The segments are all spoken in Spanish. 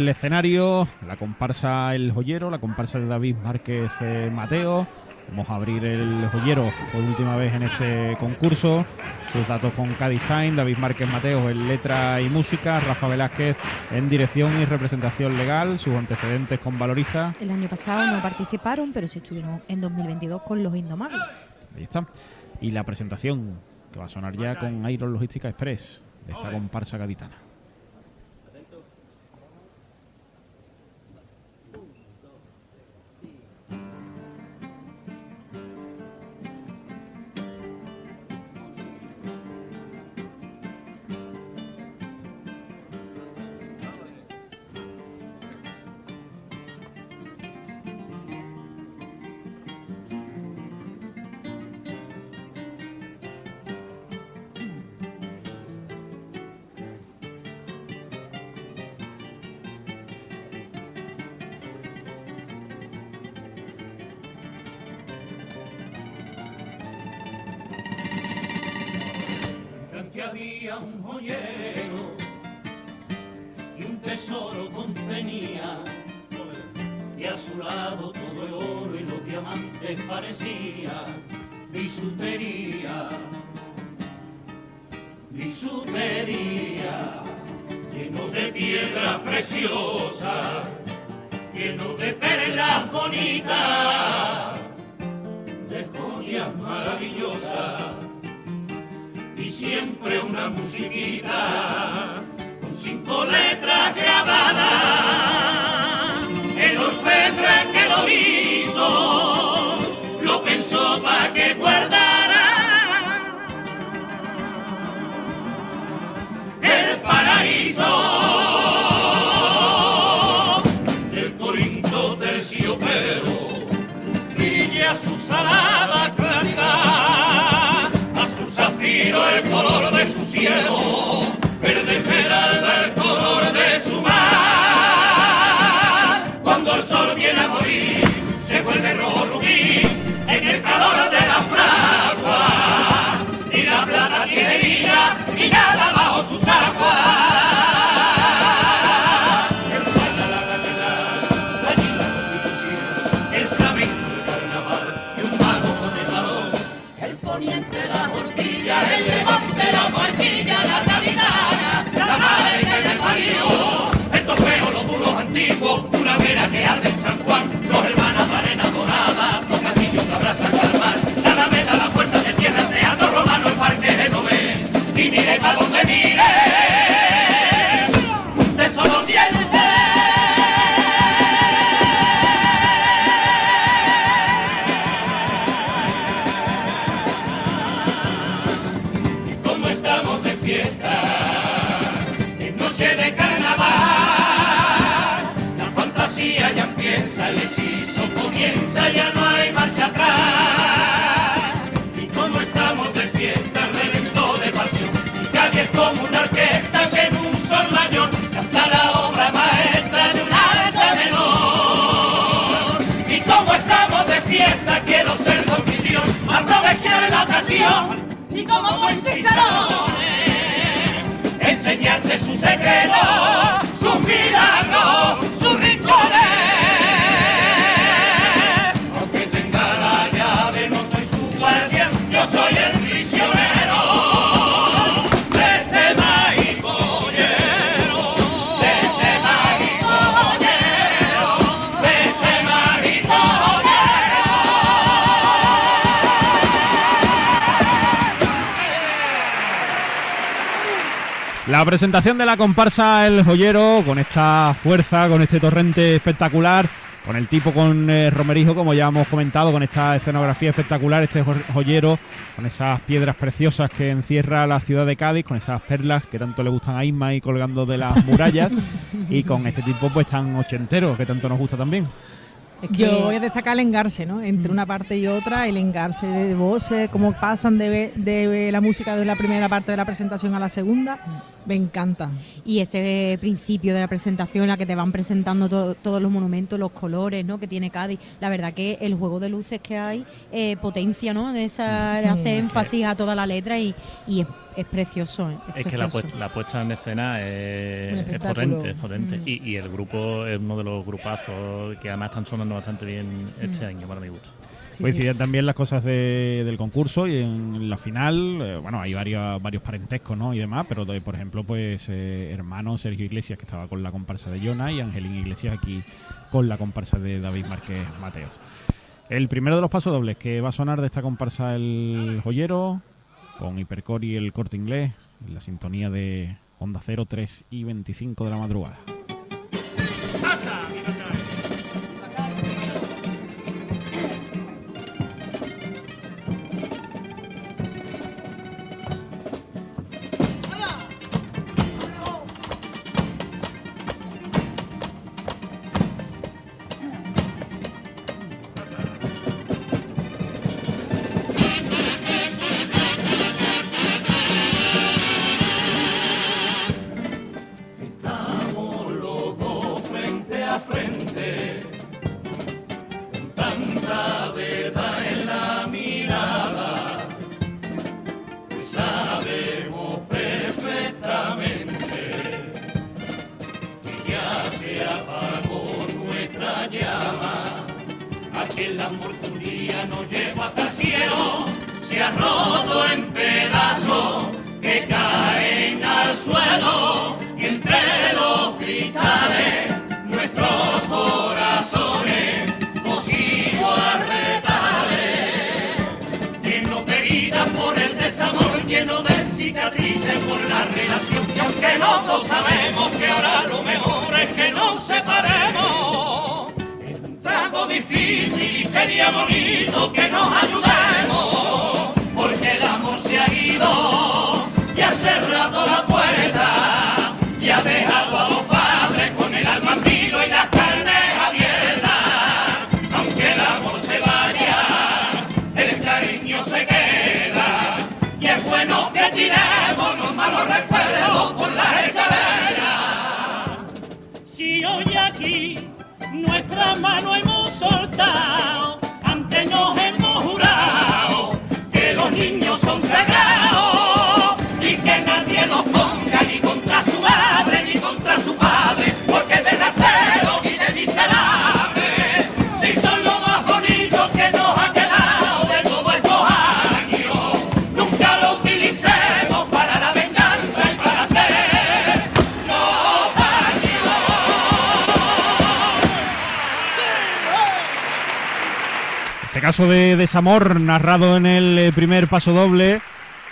El escenario, la comparsa El Joyero, la comparsa de David Márquez eh, Mateo. Vamos a abrir el joyero por última vez en este concurso. Sus datos con Cádiz Time, David Márquez Mateo en letra y música, Rafa Velázquez en dirección y representación legal, sus antecedentes con Valoriza. El año pasado no participaron, pero sí estuvieron en 2022 con los Indomables. Ahí está. Y la presentación que va a sonar ya con Iron Logística Express de esta comparsa gaditana. Había un joyero y un tesoro contenía. Y a su lado todo el oro y los diamantes parecía. Bisutería, bisutería, lleno de piedras preciosas, lleno de perlas bonitas, siempre una musiquita con cinco letras vera que arde en San sus La presentación de la comparsa El Joyero con esta fuerza, con este torrente espectacular, con el tipo con eh, romerijo, como ya hemos comentado, con esta escenografía espectacular, este jo- joyero, con esas piedras preciosas que encierra la ciudad de Cádiz, con esas perlas que tanto le gustan a Isma y colgando de las murallas, y con este tipo pues tan ochentero que tanto nos gusta también. Es que- Yo voy a destacar el engarce, ¿no? Entre una parte y otra, el engarce de voces, cómo pasan de, de la música de la primera parte de la presentación a la segunda, me encanta. Y ese principio de la presentación, en la que te van presentando to- todos los monumentos, los colores ¿no? que tiene Cádiz, la verdad que el juego de luces que hay eh, potencia, ¿no? De esa, hace énfasis a toda la letra y, y es, es precioso. ¿eh? Es que la, precioso. la puesta en escena es, es potente, es potente. Mm. Y, y el grupo es uno de los grupazos que además están sonando bastante bien este Mm. año, para mi gusto. Sí, Coincidían también las cosas de- del concurso y en la final, eh, bueno, hay varios, varios parentescos, ¿no? Y demás, pero de- por ejemplo, pues eh, hermano Sergio Iglesias, que estaba con la comparsa de Jonah, y Angelín Iglesias aquí con la comparsa de David Márquez Mateos. El primero de los pasos dobles que va a sonar de esta comparsa el joyero, con Hipercore y el corte inglés, en la sintonía de Onda 0, 3 y 25 de la madrugada. Un día nos lleva hasta el cielo, se ha roto en pedazos que caen al suelo y entre los cristales nuestros corazones cosidos a retales llenos de heridas por el desamor lleno de cicatrices por la relación y aunque los dos sabemos que ahora lo mejor es que nos separemos es un trago difícil sería bonito que nos ayudemos porque el amor se ha ido y ha cerrado la puerta y ha dejado a los padres con el alma en vilo y las carnes abiertas. Aunque el amor se vaya el cariño se queda y es bueno que tiremos los malos recuerdos por las escaleras. Si hoy aquí nuestra mano hemos soltado, Caso de desamor narrado en el eh, primer paso doble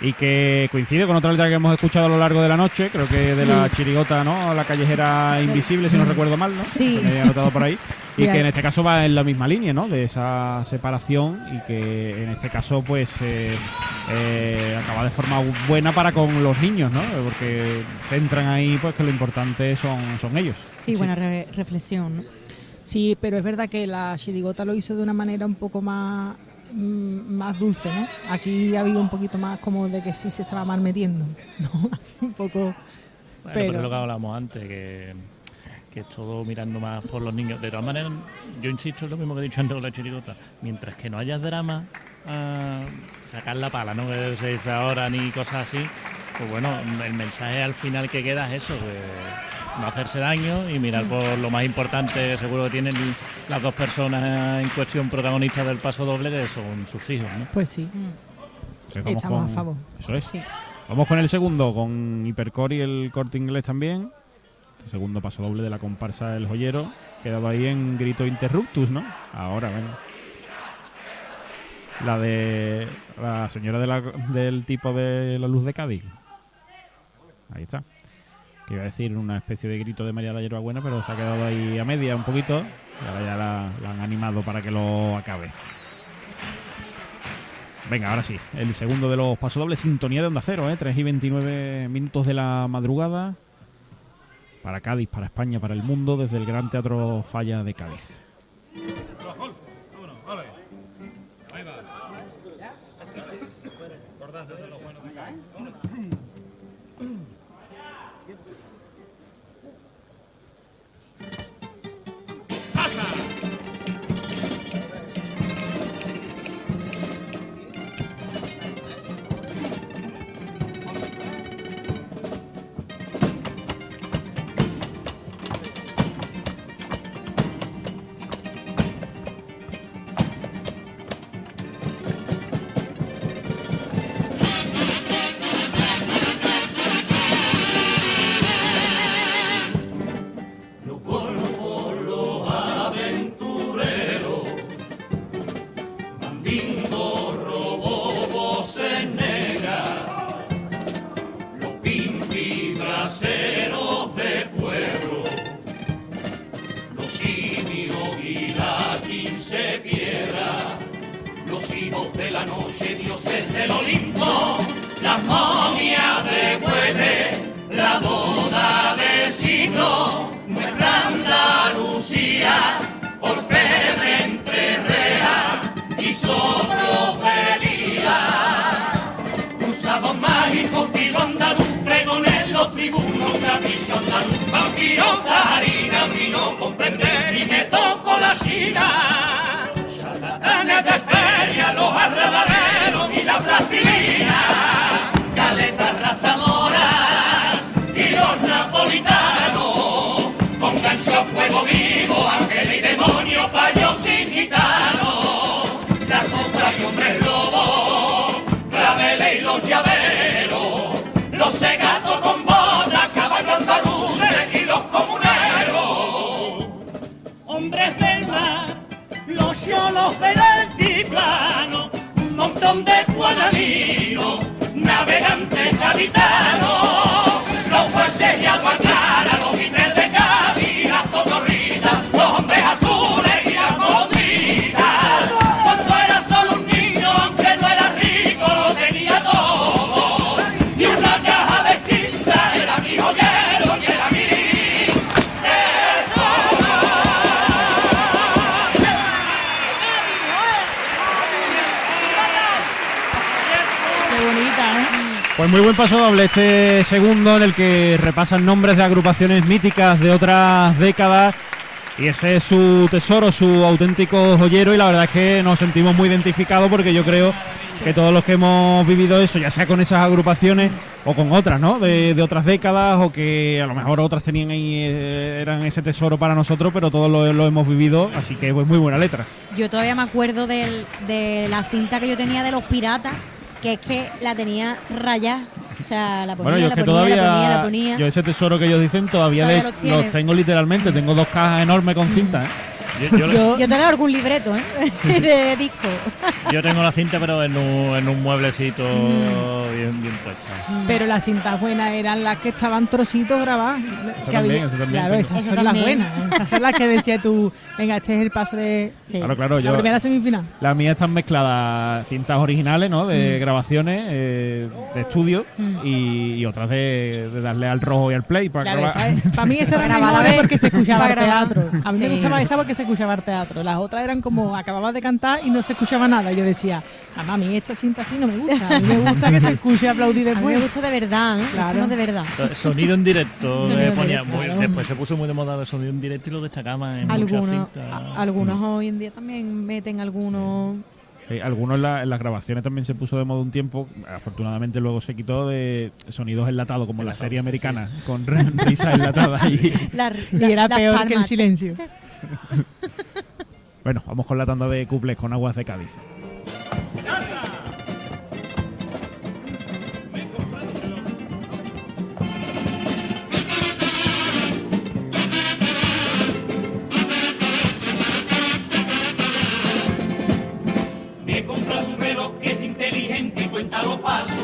y que coincide con otra letra que hemos escuchado a lo largo de la noche, creo que de la chirigota, ¿no? La callejera invisible, si no recuerdo mal, ¿no? Sí, Que sí, anotado sí. por ahí. Y que en este caso va en la misma línea, ¿no? De esa separación y que en este caso, pues, eh, eh, acaba de forma buena para con los niños, ¿no? Porque centran ahí, pues, que lo importante son, son ellos. Sí, buena re- reflexión. ¿no? Sí, pero es verdad que la chirigota lo hizo de una manera un poco más mm, más dulce, ¿no? Aquí ha habido un poquito más como de que sí se estaba mal metiendo, ¿no? Así un poco... Bueno, pero, Pero- es lo que hablábamos antes, que, que es todo mirando más por los niños. De todas maneras, yo insisto en lo mismo que he dicho antes con la chirigota. Mientras que no haya drama, ah, sacar la pala, ¿no? Que se dice ahora, ni cosas así. Pues bueno, el mensaje al final que queda es eso, que no hacerse daño y mirar por lo más importante, seguro que tienen las dos personas en cuestión protagonistas del paso doble, que son sus hijos, ¿no? Pues sí, Mm, vamos estamos con- a favor. Eso es. sí. Vamos con el segundo, con Hipercore y el corte inglés también. Este segundo paso doble de la comparsa El Joyero. Quedaba ahí en grito interruptus, ¿no? Ahora, venga. La de la señora de la- del tipo de la luz de Cádiz. Ahí está. Iba a decir una especie de grito de María la Hierbabuena, pero se ha quedado ahí a media un poquito. Y ahora ya la, la han animado para que lo acabe. Venga, ahora sí. El segundo de los pasodobles, sintonía de onda cero, ¿eh? 3 y 29 minutos de la madrugada. Para Cádiz, para España, para el mundo, desde el Gran Teatro Falla de Cádiz. Del Olimpo, la momia de Hueve, la boda de siglo, nuestra Andalucía, orfebre entre rea y día. Cruzados mágicos, filo andaluz, pregón en los tribunos, capricho andaluz, vampiro, harina, vino, comprender y me toco la china. Charlatanes de feria, los arrebaleros y la plastilina, caletas razadoras y los napolitanos, con gancho a fuego vivo, ángel y demonio, payos y gitanos, la copa y hombres lobos, claveles y los llaveros, los segatos con botas, caballos andaluces y los comuneros. Hombres del mar, los yolos del montón de guanaminos, navegantes gaditanos, Pues muy buen paso doble este segundo en el que repasan nombres de agrupaciones míticas de otras décadas y ese es su tesoro, su auténtico joyero y la verdad es que nos sentimos muy identificados porque yo creo que todos los que hemos vivido eso, ya sea con esas agrupaciones o con otras, ¿no? De, de otras décadas o que a lo mejor otras tenían ahí, eh, eran ese tesoro para nosotros, pero todos lo, hemos vivido, así que pues muy buena letra. Yo todavía me acuerdo del- de la cinta que yo tenía de los piratas, que es que la tenía rayada. O sea, la ponía, Bueno, yo es la, que ponía todavía, la ponía, la ponía. yo ese tesoro que ellos dicen todavía, Todavía de- los tengo literalmente, tengo dos cajas enormes con cinta, ¿eh? Yo, yo- Yo, Yo te he dado algún libreto, ¿eh? de disco. yo tengo la cinta, pero en un, en un mueblecito Mm. bien, bien puesta. pero las cintas buenas eran las que estaban trocitos grabadas. que también, eso también claro, esas Eso son también. las buenas. Esas son las que decías tú, venga, este es el paso de Sí. Claro, claro, la yo, primera semifinal. las mías están mezcladas cintas originales, ¿no? De Mm. grabaciones, eh, de estudio Mm. y, y otras de, de darle al rojo y al play para Claro, grabar. para mí esa era Para grabar mejor a ver, porque se escuchaba teatro. A mí me gustaba esa porque se escuchaba el teatro. Las otras eran como acababas de cantar y no se escuchaba nada. Yo decía, a mí esta cinta así no me gusta. A mí me gusta que se escuche aplaudir A mí me después. gusta de verdad, ¿eh? Claro. Esto no de verdad. Sonido en directo. Sonido en ponía directo, muy- claro. Después se puso muy de moda el sonido en directo y lo destacaban en Algunos, a- algunos hoy en día también meten algunos. Eh, algunos en, la- en las grabaciones también se puso de moda un tiempo, afortunadamente luego se quitó de sonidos enlatados, como la serie americana, con r- risas enlatadas. Y, la- Y la- era las peor que el silencio. bueno, vamos con la tanda de cuples con aguas de Cádiz. Cuenta los pasos.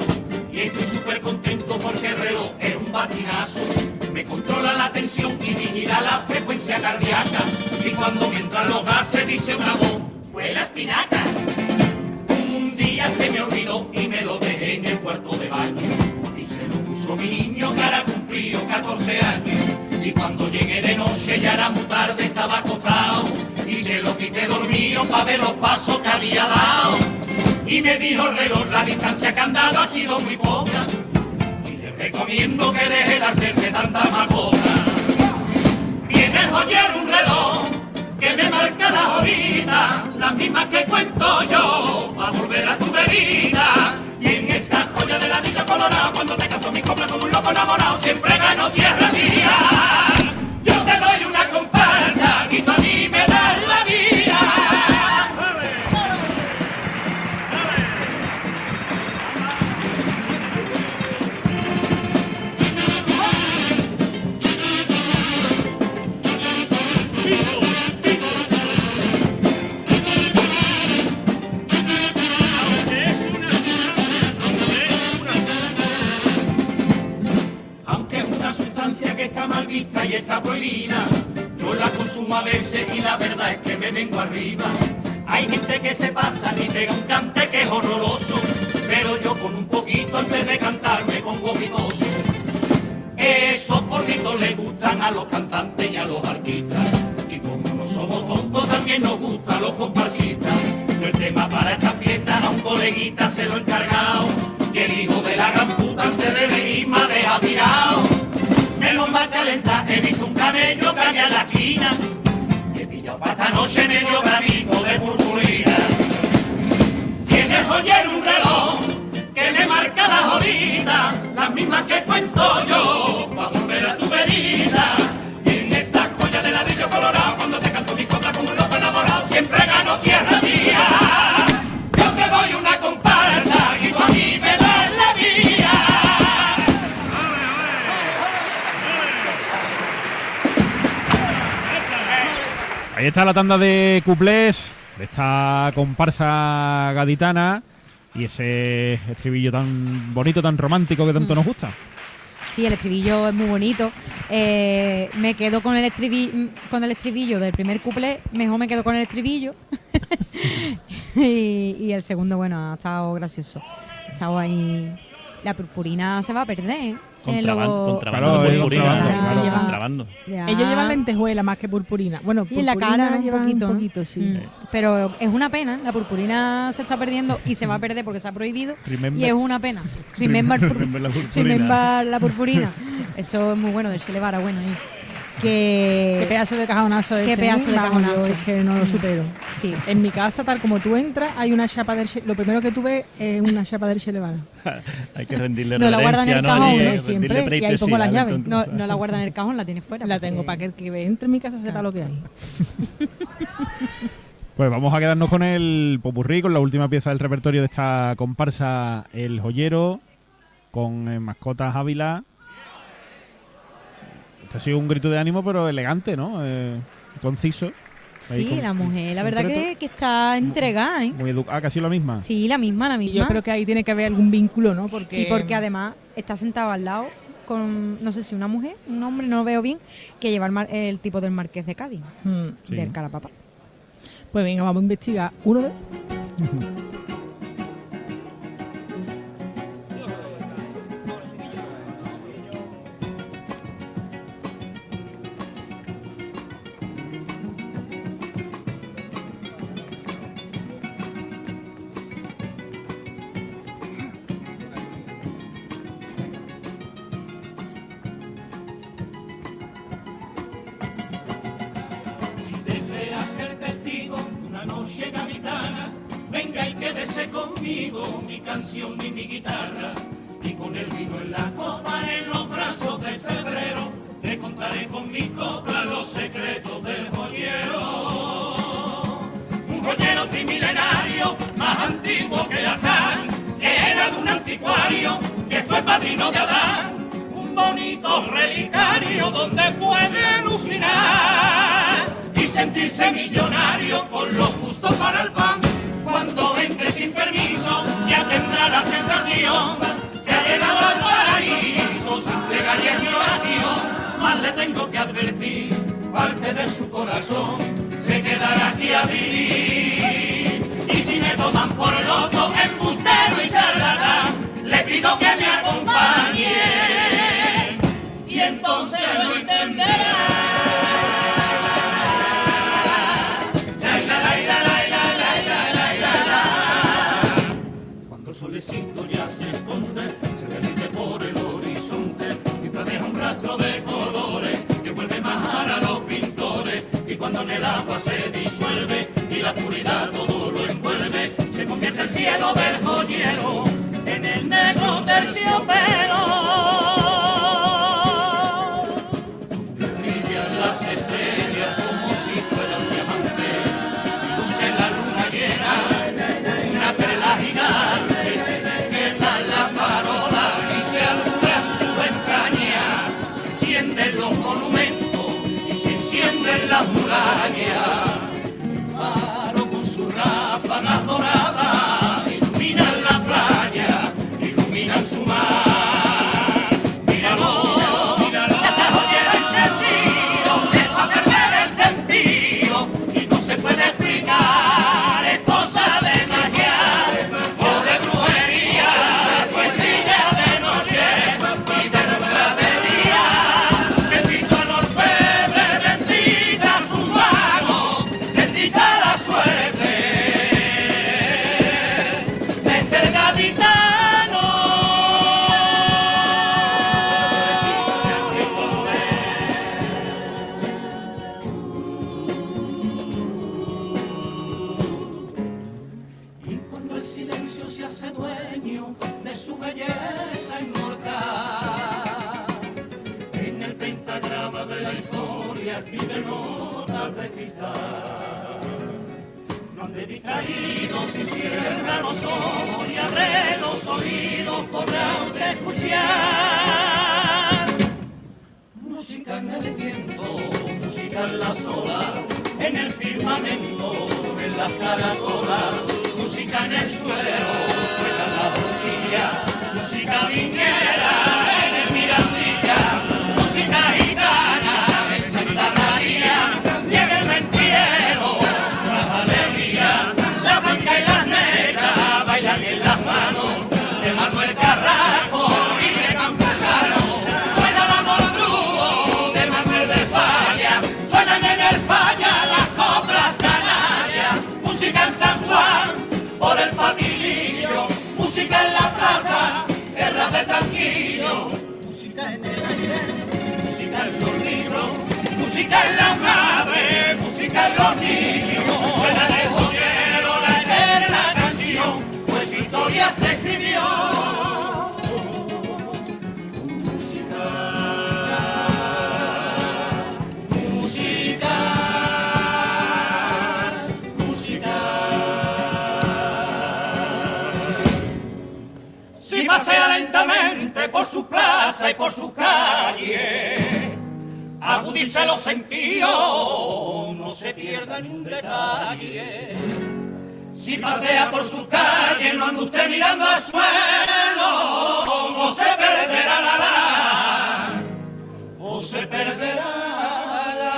Y estoy súper contento porque el reloj es un batinazo. Me controla la tensión y vigila la frecuencia cardíaca. Y cuando me entran los gases dice una voz, huele espinaca. Un día se me olvidó y me lo dejé en el cuarto de baño. Y se lo puso mi niño que ahora cumplió 14 años. Y cuando llegué de noche ya era muy tarde, estaba acostado. Y se lo quité dormido para ver los pasos que había dado. Y me dijo el reloj, la distancia que han dado ha sido muy poca. Recomiendo que deje de hacerse tanta macota. Tiene el joyero un reloj que me marca las horitas, las mismas que cuento yo, para volver a tu bebida. Y en esa joya de la niña colorada, cuando te canto mi copla como un loco enamorado, siempre gano tierra mía. Prohibida, yo la consumo a veces y la verdad es que me vengo arriba. Hay gente que se pasa y pega un cante que es horroroso, pero yo con un poquito antes de cantar me pongo pitoso. Esos porritos le gustan a los cantantes y a los artistas. Y como no somos tontos, también nos gustan los comparsistas. Yo el tema para esta fiesta a un coleguita se lo he encargado. Y el hijo de la gran puta antes de venir me ha tirado. Menos mal calenta, he visto un camello que había en la esquina. He pillado para esta noche medio granito de purpurina. Tiene el joyero un reloj que me marca las horitas, las mismas que cuento yo, Ahí está la tanda de cuplés de esta comparsa gaditana y ese estribillo tan bonito, tan romántico que tanto Mm. nos gusta. Sí, el estribillo es muy bonito. Eh, me quedo con el, estribillo, con el estribillo del primer couple, mejor me quedo con el estribillo. y, y el segundo, bueno, ha estado gracioso. Ha estado ahí. La purpurina se va a perder. ¿Eh? Contrabando, lo- contrabando Claro, de es purpurina, contrabando, claro. Ellos llevan lentejuela más que purpurina. Bueno, Y en la cara un llevan poquito, un ¿no? poquito, sí. Mm. Pero es una pena, la purpurina se está perdiendo y se va a perder porque se ha prohibido Remember- y es una pena. Remember, Remember la purpurina. remember la purpurina. Eso es muy bueno del Chile Vara, bueno ahí. Que Qué pedazo de cajonazo Qué ese, pedazo ¿eh? de cajonazo. Es que no lo Mm. supero. Sí. En mi casa, tal como tú entras, hay una chapa del Che- Lo primero que tú ves es una chapa del Chelevana. Hay que rendirle No la guardan en el ¿no? cajón, Y ¿eh? Siempre, y ahí pongo las llaves. No, no la guardan en el cajón, la tienes fuera. La porque- tengo para que el que entre en mi casa sepa Claro. lo que hay. Pues vamos a quedarnos con el popurrí, con la última pieza del repertorio de esta comparsa El Joyero, con eh, mascotas Ávila. Este ha sido un grito de ánimo, pero elegante, ¿no? Eh, conciso. Sí, con- la mujer, la verdad concreto. que, que está entregada, ¿eh? Muy educada, casi la misma. Sí, la misma, la Y misma. yo creo que ahí tiene que haber algún vínculo, ¿no? Porque, Sí, porque además está sentado al lado con, no sé si una mujer, un hombre, no lo veo bien, que lleva el, mar- el tipo del Marqués de Cádiz, Mm, Sí. del Carapapa. Pues venga, vamos a investigar. Uno de. conmigo, mi canción y mi guitarra. Y con el vino en la copa en los brazos de febrero, le contaré con mi copla los secretos del joyero. Un joyero trimilenario, más antiguo que la sal, que era de un anticuario, que fue padrino de Adán. Un bonito relicario donde puede alucinar y sentirse millonario con lo que ha llegado al paraíso plegaria ni oración. Más le tengo que advertir, parte de su corazón se quedará aquí a vivir. Y si me toman por loco, embustero y charlatán, le pido que me acompañe. Y entonces lo entenderá. azkarako da, musikan ez zuen. Música en la madre, música en los niños, suena de joyero la eterna canción, pues su historia se escribió. Música, música. Si pasea lentamente por su plaza y por su calle, agudice los sentidos, no se pierda ni un detalle. Si pasea por su calle, no ande usted mirando al suelo, no se perderá la la, o se perderá la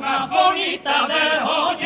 la bonita del joyero.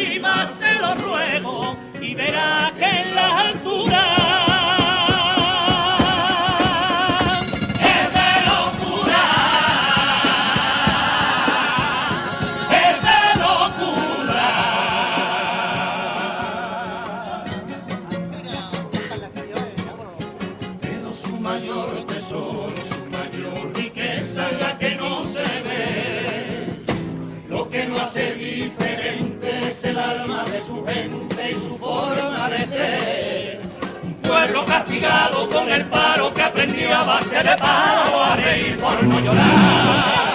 arriba, se lo ruego, y verá que en las alturas su gente y su forma de ser. Un pueblo castigado con el paro que aprendió a base de palo a reír por no llorar.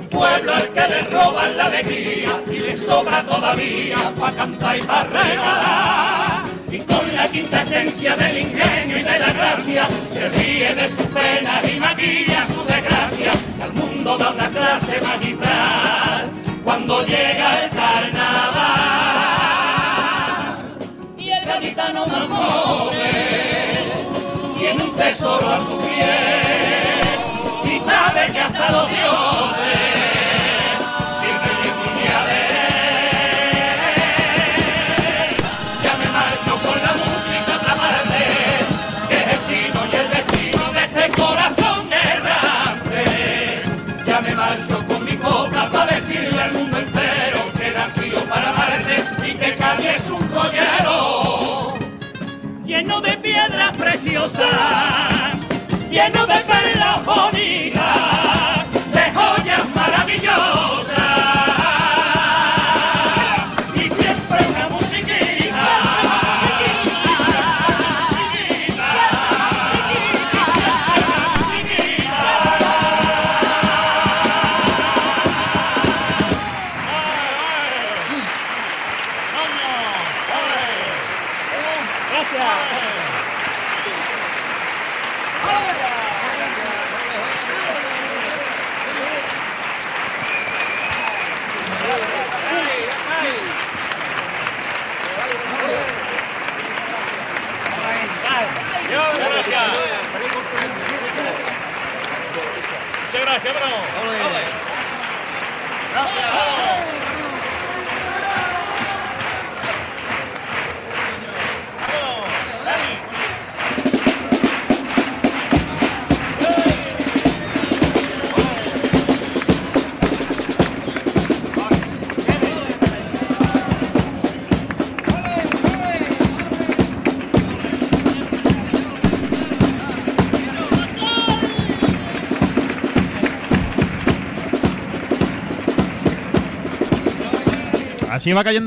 Un pueblo al que le roban la alegría y le sobra todavía para cantar y para regalar. Y con la quinta esencia del ingenio y de la gracia se ríe de sus penas y maquilla su desgracia. Y al mundo da una clase magistral cuando llega el carnaval. Gaditano más tiene un tesoro a su pie y sabe que hasta los dioses Así va cayendo